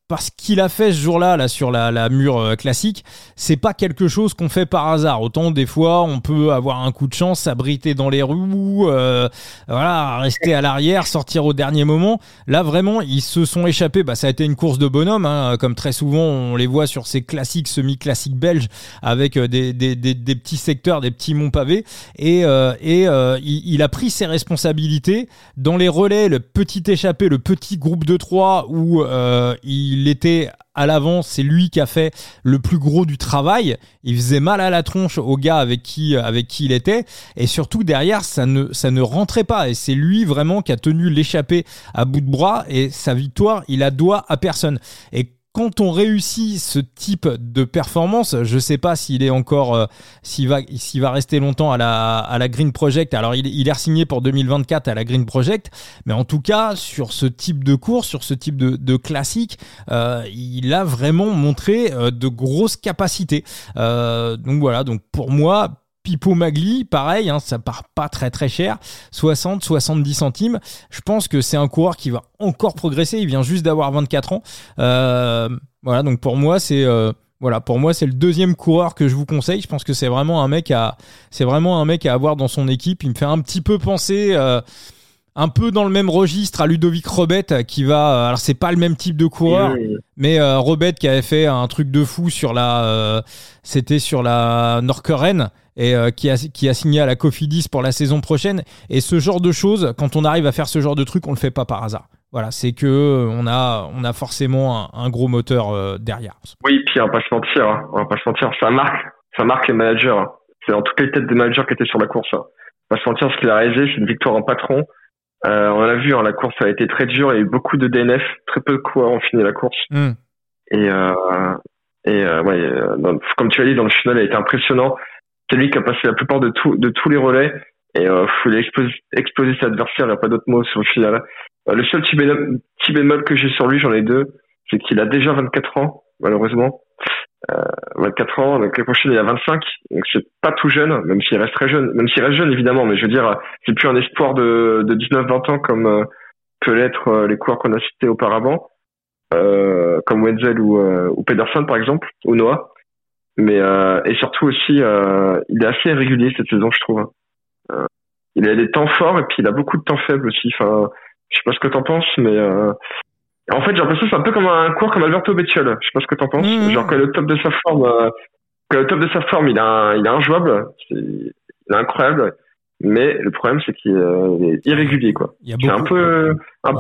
parce qu'il a fait ce jour-là là sur la, la mur euh, classique, c'est pas quelque chose qu'on fait par hasard. Autant des fois on peut avoir un coup de chance, s'abriter dans les roues, euh, voilà, rester à l'arrière, sortir au dernier moment. Là vraiment ils se sont échappés. Bah ça a été une course de bonhomme, hein, comme très souvent on les voit sur ces classiques semi-classiques belges avec euh, des, des, des, petits secteurs, des petits monts pavés. Et, euh, et il, il, a pris ses responsabilités dans les relais, le petit échappé, le petit groupe de trois où il il était à l'avant, c'est lui qui a fait le plus gros du travail. Il faisait mal à la tronche au gars avec qui avec qui il était et surtout derrière ça ne ça ne rentrait pas et c'est lui vraiment qui a tenu l'échappée à bout de bras et sa victoire, il la doit à personne. Et quand on réussit ce type de performance, je sais pas s'il est encore, euh, s'il va, va rester longtemps à la, Green Project. Alors il, est signé pour 2024 à la Green Project, mais en tout cas sur ce type de course, sur ce type de, classique, euh, il a vraiment montré euh, de grosses capacités. Donc voilà, donc pour moi, Pipo Magli, pareil, hein, ça part pas très très cher, 60, 70 centimes. Je pense que c'est un coureur qui va encore progresser. Il vient juste d'avoir 24 ans. Euh, voilà, donc pour moi c'est euh, voilà, pour moi c'est le deuxième coureur que je vous conseille. Je pense que c'est vraiment un mec à, c'est vraiment un mec à avoir dans son équipe. Il me fait un petit peu penser. Euh, un peu dans le même registre à Ludovic Robet qui va alors c'est pas le même type de coureur mais euh, Robet qui avait fait un truc de fou sur la euh, c'était sur la Norqueren et euh, qui a qui a signé à la Cofidis pour la saison prochaine et ce genre de choses quand on arrive à faire ce genre de truc on le fait pas par hasard voilà c'est que on a on a forcément un, gros moteur derrière oui puis on va pas se mentir hein. on va pas se mentir ça marque ça marque les managers hein. c'est en toutes les têtes des managers qui étaient sur la course hein. on va se mentir ce qu'il a réalisé c'est une victoire en patron euh, on l'a vu, hein, la course a été très dure, il y a eu beaucoup de DNF, très peu de coureurs ont fini la course. Hmm. Et, euh, et euh, ouais, euh, comme tu as dit, dans le final, il a été impressionnant. C'est lui qui a passé la plupart de, tous les relais et euh, il a explosé, explosé ses adversaires, il n'y a pas d'autre mot sur le final. Euh, le seul petit bémol, que j'ai sur lui, j'en ai deux, c'est qu'il a déjà 24 ans, malheureusement. Euh, 24 ans, donc le prochain il a 25, donc c'est pas tout jeune, même s'il reste très jeune, même s'il reste jeune évidemment, mais je veux dire, c'est plus un espoir de, de 19-20 ans comme euh, peut l'être euh, les coureurs qu'on a cités auparavant, euh, comme Wenzel ou, euh, ou Pedersen par exemple, ou Noah. Mais et surtout aussi, il est assez irrégulier cette saison, je trouve. il a des temps forts et puis il a beaucoup de temps faibles aussi. Enfin, je sais pas ce que t'en penses, mais en fait, j'ai l'impression que c'est un peu comme un cours comme Alberto Bettiol. Je sais pas ce que t'en penses. Mmh. Genre, quand le top de sa forme, euh, quand le top de sa forme, il a, il est injouable. C'est, il est incroyable. Mais le problème, c'est qu'il est irrégulier, quoi. C'est un peu, un,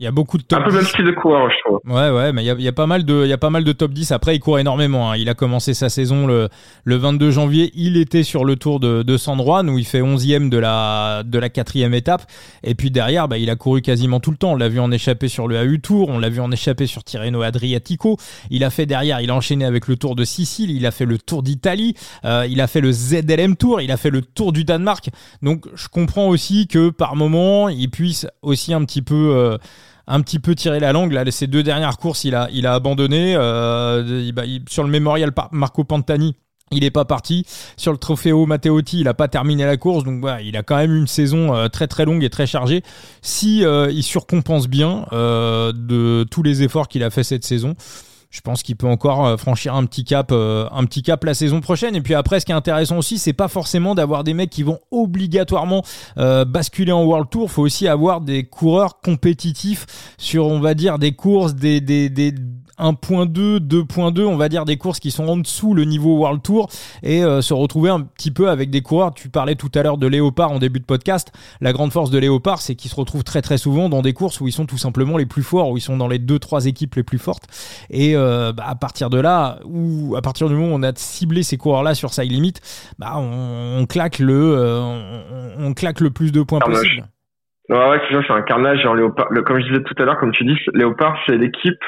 il y a beaucoup de top Un peu 10. même style de coureur, je trouve. Ouais, ouais, mais il y a, il y a, pas mal de, il y a pas mal de top 10. Après, il court énormément. Hein. Il a commencé sa saison le, le 22 janvier. Il était sur le tour de, de San Juan où il fait 11e de la, de la quatrième étape. Et puis derrière, bah, il a couru quasiment tout le temps. On l'a vu en échapper sur le AU Tour. On l'a vu en échapper sur Tirreno Adriatico. Il a fait derrière, il a enchaîné avec le tour de Sicile. Il a fait le tour d'Italie. Euh, il a fait le ZLM Tour. Il a fait le tour du Danemark. Donc, je comprends aussi que par moment, il puisse aussi un petit peu, euh, un petit peu tiré la langue. Là, ces deux dernières courses, il a, il a abandonné. Euh, sur le mémorial Marco Pantani, il n'est pas parti. Sur le Trofeo Matteotti, il n'a pas terminé la course. Donc voilà, il a quand même une saison euh, très très longue et très chargée. Si euh, il surcompense bien de tous les efforts qu'il a fait cette saison, je pense qu'il peut encore euh, franchir un petit cap euh, un petit cap la saison prochaine. Et puis après ce qui est intéressant aussi c'est pas forcément d'avoir des mecs qui vont obligatoirement euh, basculer en World Tour. Faut aussi avoir des coureurs compétitifs sur on va dire des courses des des, des 1.2, 2.2, on va dire des courses qui sont en dessous le niveau World Tour et euh, se retrouver un petit peu avec des coureurs. Tu parlais tout à l'heure de Léopard en début de podcast. La grande force de Léopard, c'est qu'ils se retrouvent très très souvent dans des courses où ils sont tout simplement les plus forts, où ils sont dans les deux trois équipes les plus fortes. Et euh, bah, à partir de là, ou à partir du moment où on a ciblé ces coureurs-là sur sa limite, bah on, claque le, euh, on, claque le plus de points possible. Ouais, ouais, c'est ça, c'est un carnage. Genre Léopard, comme je disais tout à l'heure, comme tu dis, Léopard, c'est l'équipe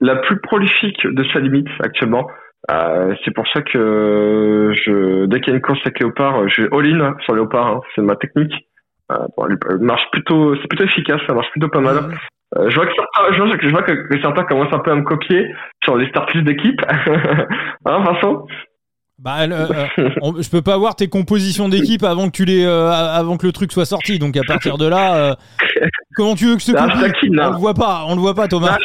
la plus prolifique de sa limite actuellement. Euh, c'est pour ça que je, dès qu'il y a une course avec Léopard, je vais all-in sur Léopard. Hein. c'est ma technique. Euh, bon, elle marche plutôt, c'est plutôt efficace, ça marche plutôt pas mal. Euh, je vois que certains, je vois que, je vois que certains commencent un peu à me copier sur les start d'équipe. hein, Vincent? Bah, euh, je peux pas voir tes compositions d'équipe avant que tu les, euh, avant que le truc soit sorti. Donc à partir de là, comment tu veux que copie? On le voit pas, on le voit pas, Thomas.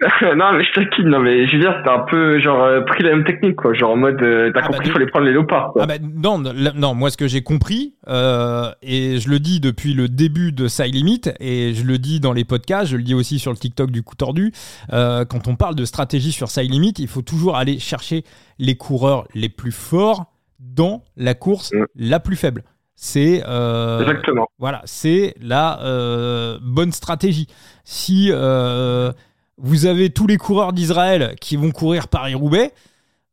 non, mais je taquine, non, mais je veux dire, t'as un peu, genre, euh, pris la même technique, quoi. Genre, en mode, euh, t'as Ah, compris bah, fallait prendre les léopards, quoi. Ah bah, non, non, moi ce que j'ai compris, euh, et je le dis depuis le début de Side Limit, et je le dis dans les podcasts, je le dis aussi sur le TikTok du coup tordu, euh, quand on parle de stratégie sur Side Limit, il faut toujours aller chercher les coureurs les plus forts dans la course Mm. la plus faible. C'est euh, Exactement. voilà, c'est la bonne stratégie. Si euh, vous avez tous les coureurs d'Israël qui vont courir Paris-Roubaix,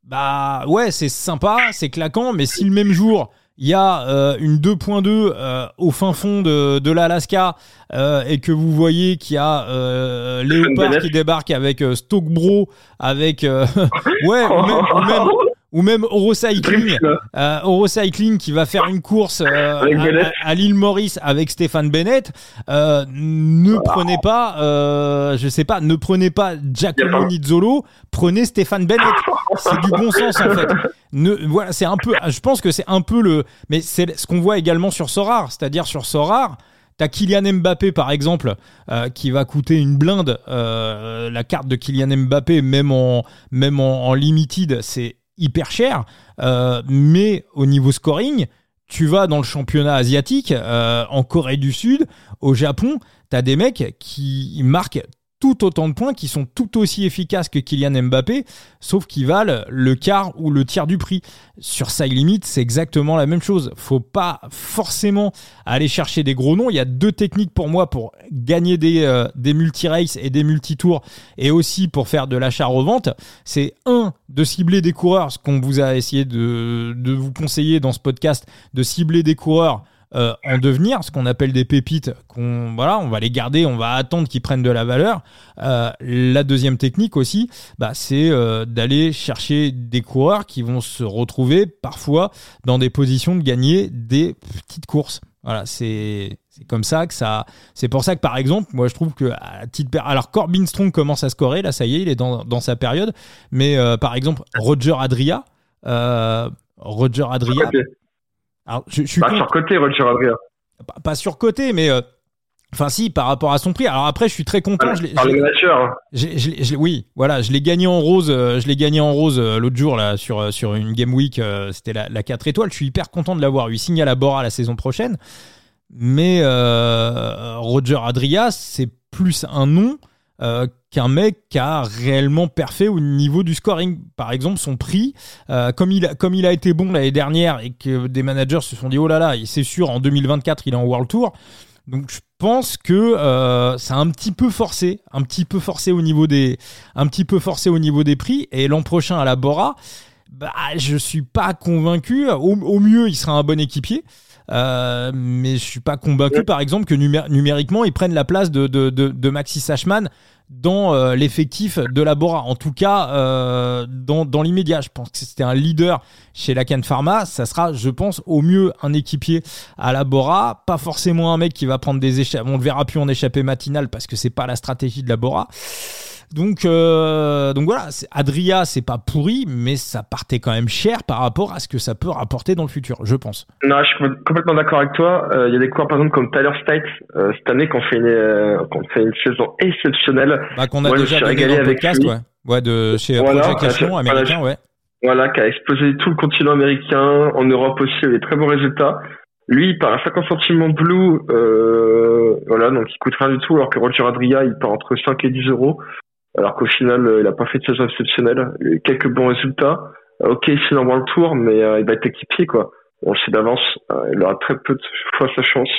bah ouais, c'est sympa, c'est claquant, mais si le même jour il y a euh, une 2.2 euh, au fin fond de, de l'Alaska euh, et que vous voyez qu'il y a euh, Léopard qui débarque avec euh, Stoke Bro, avec euh, ouais, ou même, ou même, ou même Eurocycling, euh, Eurocycling qui va faire une course euh, à, à- l'île Maurice avec Stéphane Bennett. Euh, ne prenez pas, euh, je sais pas, ne prenez pas Giacomo. Nizzolo, prenez Stéphane Bennett. C'est du bon sens en fait. Ne, voilà, c'est un peu, je pense que c'est un peu le, mais c'est ce qu'on voit également sur Sorar, c'est-à-dire sur Sorar. T'as Kylian Mbappé par exemple euh, qui va coûter une blinde. Euh, la carte de Kylian Mbappé, même en même en, en limited, c'est hyper cher. Euh, mais au niveau scoring, tu vas dans le championnat asiatique, euh, en Corée du Sud, au Japon, t'as des mecs qui marquent tout autant de points, qui sont tout aussi efficaces que Kylian Mbappé, sauf qu'ils valent le quart ou le tiers du prix. Sur Side Limit, c'est exactement la même chose. Faut pas forcément aller chercher des gros noms. Il y a deux techniques pour moi pour gagner des, euh, des multi-races et des multi-tours et aussi pour faire de l'achat-revente. C'est un, de cibler des coureurs, ce qu'on vous a essayé de, de vous conseiller dans ce podcast, de cibler des coureurs euh, en devenir, ce qu'on appelle des pépites, qu'on voilà, on va les garder, on va attendre qu'ils prennent de la valeur. Euh, la deuxième technique aussi, bah, c'est euh, d'aller chercher des coureurs qui vont se retrouver parfois dans des positions de gagner des petites courses. Voilà, c'est c'est comme ça que ça. C'est pour ça que par exemple, moi je trouve que à titre alors Corbin Strong commence à scorer, là ça y est, il est dans, dans sa période. Mais par exemple Roger Adria, Roger Adria. Alors je, je suis Bah, con- sur côté, Roger Adria. pas, pas surcoté, mais euh, enfin si par rapport à son prix. Alors après, je suis très content. Je l'ai- Par je le l'ai- manager. je l'ai- je l'ai- je l'ai- oui, voilà, je l'ai gagné en rose. euh, je l'ai gagné en rose euh, l'autre jour là sur sur une game week. euh, C'était la, la 4 étoiles. Je suis hyper content de l'avoir eu. Signe à la Bora la saison prochaine. Mais Roger Adria, c'est plus un nom euh, qu'un mec qui a réellement parfait au niveau du scoring. Par exemple, son prix, euh, comme, il a, comme il a été bon l'année dernière et que des managers se sont dit oh là là, c'est sûr, en 2024, il est en World Tour. Donc je pense que euh, c'est un petit peu forcé, un petit peu forcé au niveau des, un petit peu forcé au niveau des prix. Et l'an prochain à la Bora, bah, je suis pas convaincu. Au mieux, il sera un bon équipier. Euh, mais je suis pas convaincu, par exemple, que numé- numériquement, ils prennent la place de, de, de, de Maxi Sachman dans euh, l'effectif de la Bora. En tout cas, euh, dans, dans l'immédiat, je pense que c'était un leader chez la Can Pharma. Ça sera, je pense, au mieux un équipier à la Bora. Pas forcément un mec qui va prendre des échappées. On le verra plus en échappée matinale parce que c'est pas la stratégie de la Bora. Donc, euh, donc voilà, Adria, c'est pas pourri, mais ça partait quand même cher par rapport à ce que ça peut rapporter dans le futur, je pense. Non, je suis com- complètement d'accord avec toi. Euh, Il y a des coureurs, par exemple, comme Tyler Stites, euh, cette année, qui ont fait une, euh, ont fait une saison exceptionnelle. Bah, qu'on a déjà régalé avec podcast, lui. ouais. Ouais, de chez Voilà, Project voilà, américain, ouais. Voilà, qui a explosé tout le continent américain, en Europe aussi, il y a des très bons résultats. Lui, il part à 50 centimes en blue, euh, voilà, donc il coûte rien du tout, alors que Roger Adria, il part entre 5 et 10 euros, alors qu'au final, euh, il a pas fait de saison exceptionnelle. Il a eu quelques bons résultats. Euh, ok, c'est dans le tour, mais euh, il va être équipier, quoi. On le sait d'avance, euh, il aura très peu de fois sa chance.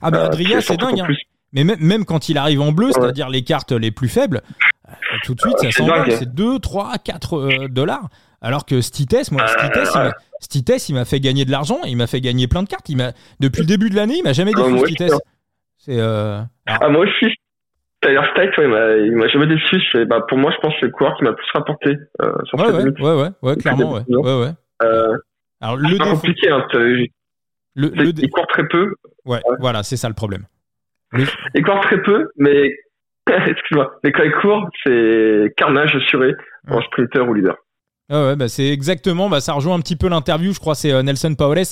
Ah, mais Euh, Adria, puis c'est dingue, hein. Mais même, même quand il arrive en bleu, Ouais. c'est-à-dire les cartes les plus faibles, euh, tout de suite, ça c'est s'envole. C'est 2, 3, 4 euh, dollars. Alors que Stites, moi, Euh, Stites, il ouais. m'a- Stites, il m'a fait gagner de l'argent, il m'a fait gagner plein de cartes. Il m'a, depuis le début de l'année, il m'a jamais Ah, aussi, Stites. hein. C'est, euh, Ah, moi aussi. Tyler Stites, ouais, il m'a- jamais déçu. Bah, pour moi, je pense que c'est le coureur qui m'a plus rapporté, euh, sur ouais, ouais, ouais, ouais, ouais, clairement, ouais. Ouais, ouais. Euh, Alors, c'est le pas défaut, compliqué, hein. le, le dé- Il court très peu. ouais, voilà, c'est ça le problème. Il court très peu, mais excuse-moi. Mais quand il court, c'est carnage assuré en sprinter ou leader. Ah ouais, bah c'est exactement, bah ça rejoint un petit peu l'interview. Je crois c'est euh, Nelson Paoles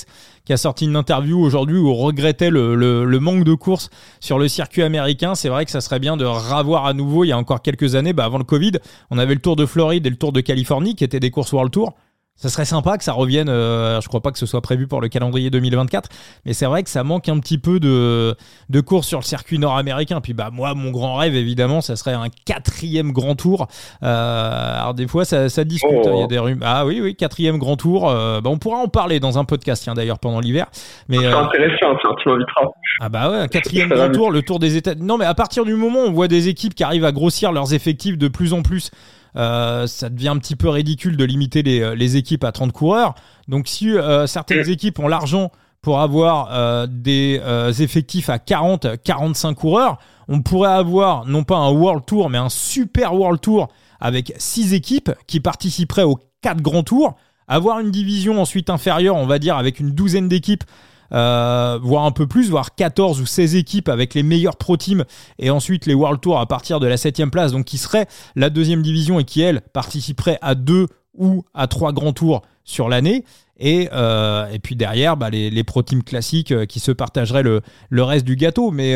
qui a sorti une interview aujourd'hui où on regrettait le, le, manque de courses sur le circuit américain. C'est vrai que ça serait bien de ravoir à nouveau. Il y a encore quelques années, bah avant le Covid, on avait le Tour de Floride et le Tour de Californie qui étaient des courses World Tour. Ça serait sympa que ça revienne. Euh, je crois pas que ce soit prévu pour le calendrier 2024, mais c'est vrai que ça manque un petit peu de de courses sur le circuit nord-américain. Puis bah moi, mon grand rêve évidemment, ça serait un quatrième Grand Tour. Euh, alors des fois, ça, ça discute. Il y a des rumeurs. Ah oui, oui, quatrième Grand Tour. Euh, bah, on pourra en parler dans un podcast, tiens d'ailleurs pendant l'hiver. Mais c'est euh, intéressant, tu m'inviteras. Ah bah ouais, un quatrième Grand Tour, le Tour des États. Non, mais à partir du moment où on voit des équipes qui arrivent à grossir leurs effectifs de plus en plus euh, ça devient un petit peu ridicule de limiter les, euh, les équipes à 30 coureurs. Donc si euh, certaines équipes ont l'argent pour avoir des effectifs à 40, 45 coureurs, on pourrait avoir non pas un World Tour, mais un Super World Tour avec 6 équipes qui participeraient aux 4 grands tours, avoir une division ensuite inférieure, on va dire, avec une douzaine d'équipes euh, voire un peu plus, voire 14 ou 16 équipes avec les meilleurs pro teams et ensuite les World Tour à partir de la 7 place, donc qui serait la deuxième division et qui, elle, participerait à deux ou à trois grands tours sur l'année. Et, euh, et puis derrière, bah, les, les pro teams classiques euh, qui se partageraient le, le reste du gâteau. Mais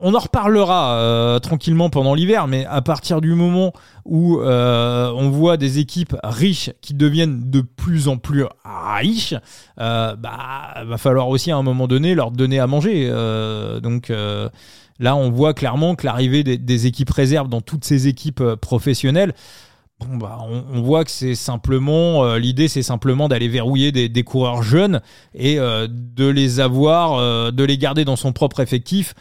on en reparlera euh, tranquillement pendant l'hiver, mais à partir du moment où euh, on voit des équipes riches qui deviennent de plus en plus riches, euh, bah va falloir aussi à un moment donné leur donner à manger. donc là, on voit clairement que l'arrivée des, équipes réserves dans toutes ces équipes professionnelles Bah, on, voit que c'est simplement euh, l'idée, c'est simplement d'aller verrouiller des, coureurs jeunes et euh, de les avoir, euh, de les garder dans son propre effectif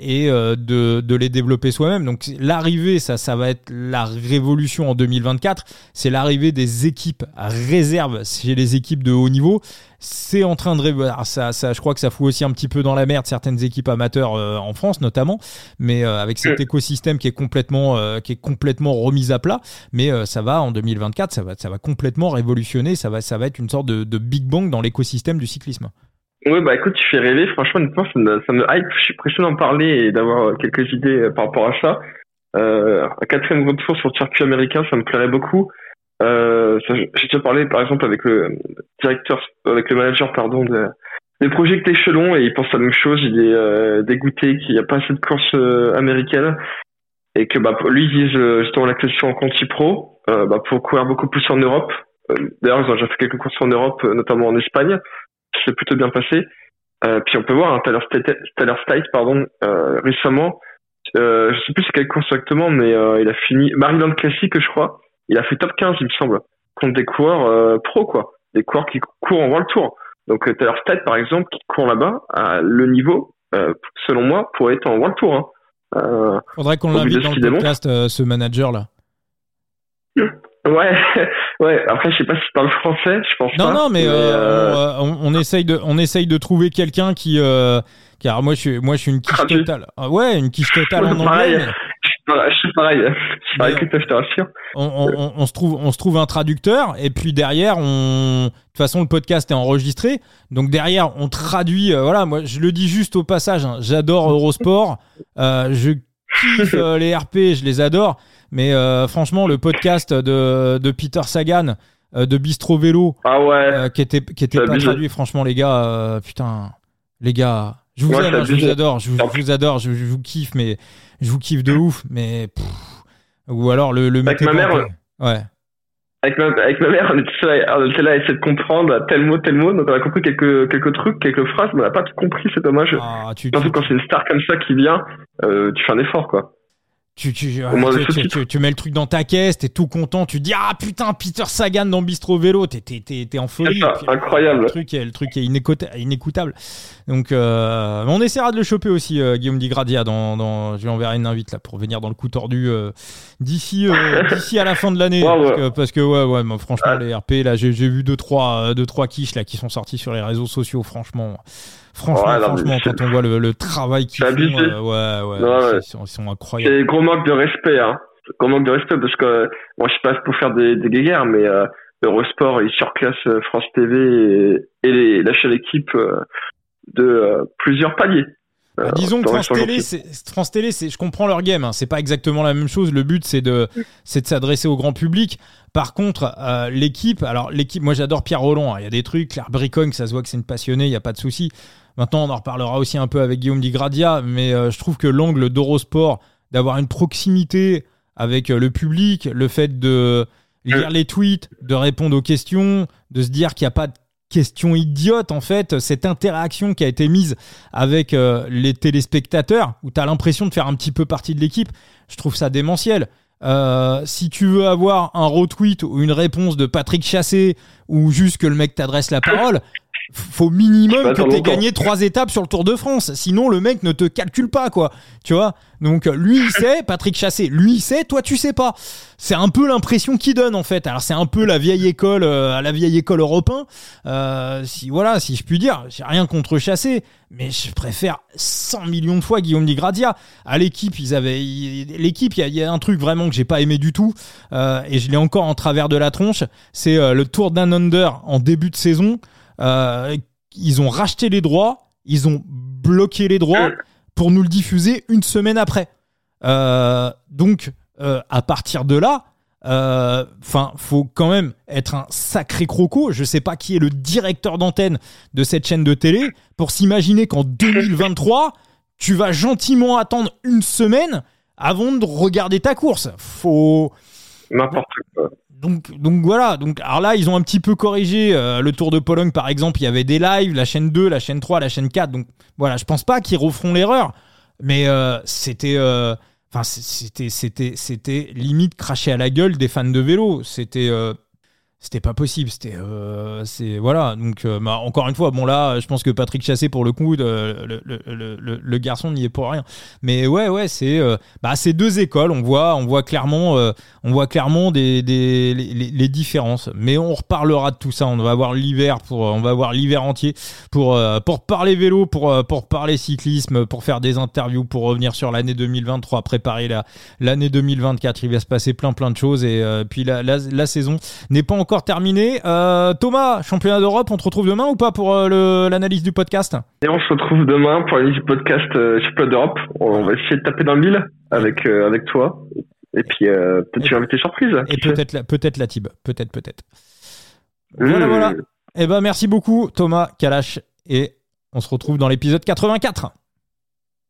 et de, de, les développer soi-même. Donc l'arrivée, ça, ça va être la révolution en 2024. C'est l'arrivée des équipes réserves chez les équipes de haut niveau c'est en train de ça, ça, je crois que ça fout aussi un petit peu dans la merde certaines équipes amateurs euh, en France notamment, mais euh, avec cet écosystème qui est complètement euh, qui est complètement remis à plat. Mais ça va en 2024, ça va ça va complètement révolutionner, ça va ça va être une sorte de, big bang dans l'écosystème du cyclisme. Oui, bah écoute, tu fais rêver. Franchement, ça me, ça me hype. Je suis pressé d'en parler et d'avoir quelques idées par rapport à ça. un quatrième grand tour sur le circuit américain, ça me plairait beaucoup. Euh, J'ai déjà parlé par exemple avec le directeur, avec le manager pardon de, des projets Échelon et il pense à la même chose. Il est euh, dégoûté qu'il n'y a pas assez de courses euh, américaines et que bah, lui vise euh, justement la question en Conti Pro euh, bah, pour courir beaucoup plus en Europe. D'ailleurs ils ont déjà fait quelques courses en Europe, notamment en Espagne. C'est plutôt bien passé. puis on peut voir un hein, State, pardon récemment. je sais plus c'est quelle course exactement, mais il a fini Maryland Classic je crois il a fait top 15, il me semble, contre des coureurs euh, pro, quoi. Des coureurs qui courent en World Tour. Donc euh, Taylor Stead, par exemple, qui court là-bas, à le niveau, euh, selon moi, pour être en World Tour. Hein. Euh, Faudrait qu'on l'invite dans le podcast, euh, ce manager-là. Ouais, ouais. Après, je sais pas si tu parles français, je pense non, pas. Non, non, mais, euh, on, on, essaye de, on essaye de trouver quelqu'un qui, car moi, je suis, moi, je suis une quiche totale. Ah, ouais, une quiche totale en anglais. Je suis pareil. Je pareil que je te rassure. On, on, on, se trouve, on se trouve un traducteur et puis derrière, on, de toute façon, le podcast est enregistré. Donc derrière, on traduit. Euh, voilà, moi, je le dis juste au passage. Hein, j'adore Eurosport. Euh, je kiffe euh, les RP, je les adore. Mais franchement, le podcast de, de Peter Sagan, de Bistro Vélo, ah ouais, qui était, qui était pas traduit. Franchement, les gars, putain, les gars, je vous aime, hein, je vous adore, je vous, je vous adore, je, je, vous kiffe, mais je vous kiffe de ouf, mais ou alors le, le avec ma mère, ouais. Avec ma, avec ma mère, on était, là, on était là à essayer de comprendre tel mot, tel mot, donc on a compris quelques, quelques trucs, quelques phrases, mais on n'a pas tout compris, c'est dommage. Ah, tu, Surtout quand c'est une star comme ça qui vient, euh, tu fais un effort, quoi. Tu, tu, tu, tu, mets le truc dans ta caisse, t'es tout content, tu dis ah putain Peter Sagan dans Bistro Vélo, t'es t'es en folie. incroyable. Le truc est le truc est inécoutable. Donc euh, on essaiera de le choper aussi euh, Guillaume Digradia dans, dans je lui enverrai une invite là pour venir dans le coup tordu euh, d'ici euh, d'ici à la fin de l'année parce, que, ouais ouais franchement les RP là j'ai vu deux trois deux trois quiches là qui sont sortis sur les réseaux sociaux franchement. Franchement, franchement quand on voit le, le travail qu'ils font, euh, ouais, ouais, Ils, sont, ils, sont, incroyables. C'est gros manque de respect, hein. Gros manque de respect parce que, moi, je passe pour faire des, des guéguerres, mais euh, Eurosport, il surclasse euh, France TV et, et les, lâche l'équipe euh, de plusieurs paliers. Bah, disons que France Télé, France Télé, je comprends leur game. Hein. C'est pas exactement la même chose. Le but, c'est de, c'est de s'adresser au grand public. Par contre, euh, l'équipe, alors l'équipe, moi j'adore Pierre Roland. Hein. Il y a des trucs, Claire Bricogne, ça se voit que c'est une passionnée, il y a pas de souci. Maintenant, on en reparlera aussi un peu avec Guillaume Digradia, mais euh, je trouve que l'angle d'Eurosport, d'avoir une proximité avec euh, le public, le fait de lire les tweets, de répondre aux questions, de se dire qu'il n'y a pas de question idiote en fait, cette interaction qui a été mise avec euh, les téléspectateurs, où tu as l'impression de faire un petit peu partie de l'équipe, je trouve ça démentiel. Euh, si tu veux avoir un retweet ou une réponse de Patrick Chassé ou juste que le mec t'adresse la parole, faut minimum que t'aies gagné trois étapes sur le Tour de France. Sinon, le mec ne te calcule pas, quoi. Tu vois? Donc, lui, il sait, Patrick Chassé, lui, il sait, toi, tu sais pas. C'est un peu l'impression qu'il donne, en fait. Alors, c'est un peu la vieille école, euh, à la vieille école européen. Euh, si, voilà, si je puis dire. J'ai rien contre Chassé, mais je préfère 100 millions de fois Guillaume Digradia. À l'équipe, ils avaient, l'équipe, il y, a un truc vraiment que j'ai pas aimé du tout, euh, et je l'ai encore en travers de la tronche. C'est le Tour d'un under en début de saison. Euh, ils ont racheté les droits, ils ont bloqué les droits pour nous le diffuser une semaine après. Euh, donc, euh, à partir de là, enfin, faut quand même être un sacré croco. Je sais pas qui est le directeur d'antenne de cette chaîne de télé pour s'imaginer qu'en 2023, tu vas gentiment attendre une semaine avant de regarder ta course. Faut n'importe quoi donc, donc voilà. Donc, alors là, ils ont un petit peu corrigé euh, le Tour de Pologne, par exemple. Il y avait des lives, la chaîne 2, la chaîne 3, la chaîne 4. Donc voilà, je pense pas qu'ils referont l'erreur. Mais euh, c'était, euh, enfin, c'était, limite cracher à la gueule des fans de vélo. C'était, c'était pas possible. C'était, euh, c'est voilà. Donc, euh, bah, encore une fois, bon là, je pense que Patrick Chassé pour le coup, le, le, le, le garçon n'y est pour rien. Mais ouais, ouais, c'est, euh, bah, c'est deux écoles. On voit, on voit clairement, euh, on voit clairement des, des les, les, différences. Mais on reparlera de tout ça. On va voir l'hiver pour, on va voir l'hiver entier pour pour parler vélo, pour pour parler cyclisme, pour faire des interviews, pour revenir sur l'année 2023, préparer la l'année 2024. Il va se passer plein plein de choses et puis la, la, la saison n'est pas encore terminé. Euh, Thomas, championnat d'Europe, on te retrouve demain ou pas pour euh, l'analyse du podcast? Et on se retrouve demain pour l'analyse du podcast euh, championnat d'Europe. On va essayer de taper dans le mille avec, avec toi. Et puis peut-être tu vas inviter surprise. Et peut-être la, peut-être la Tib. Peut-être, peut-être. Voilà, voilà. Eh ben merci beaucoup Thomas Kalash et on se retrouve dans l'épisode 84.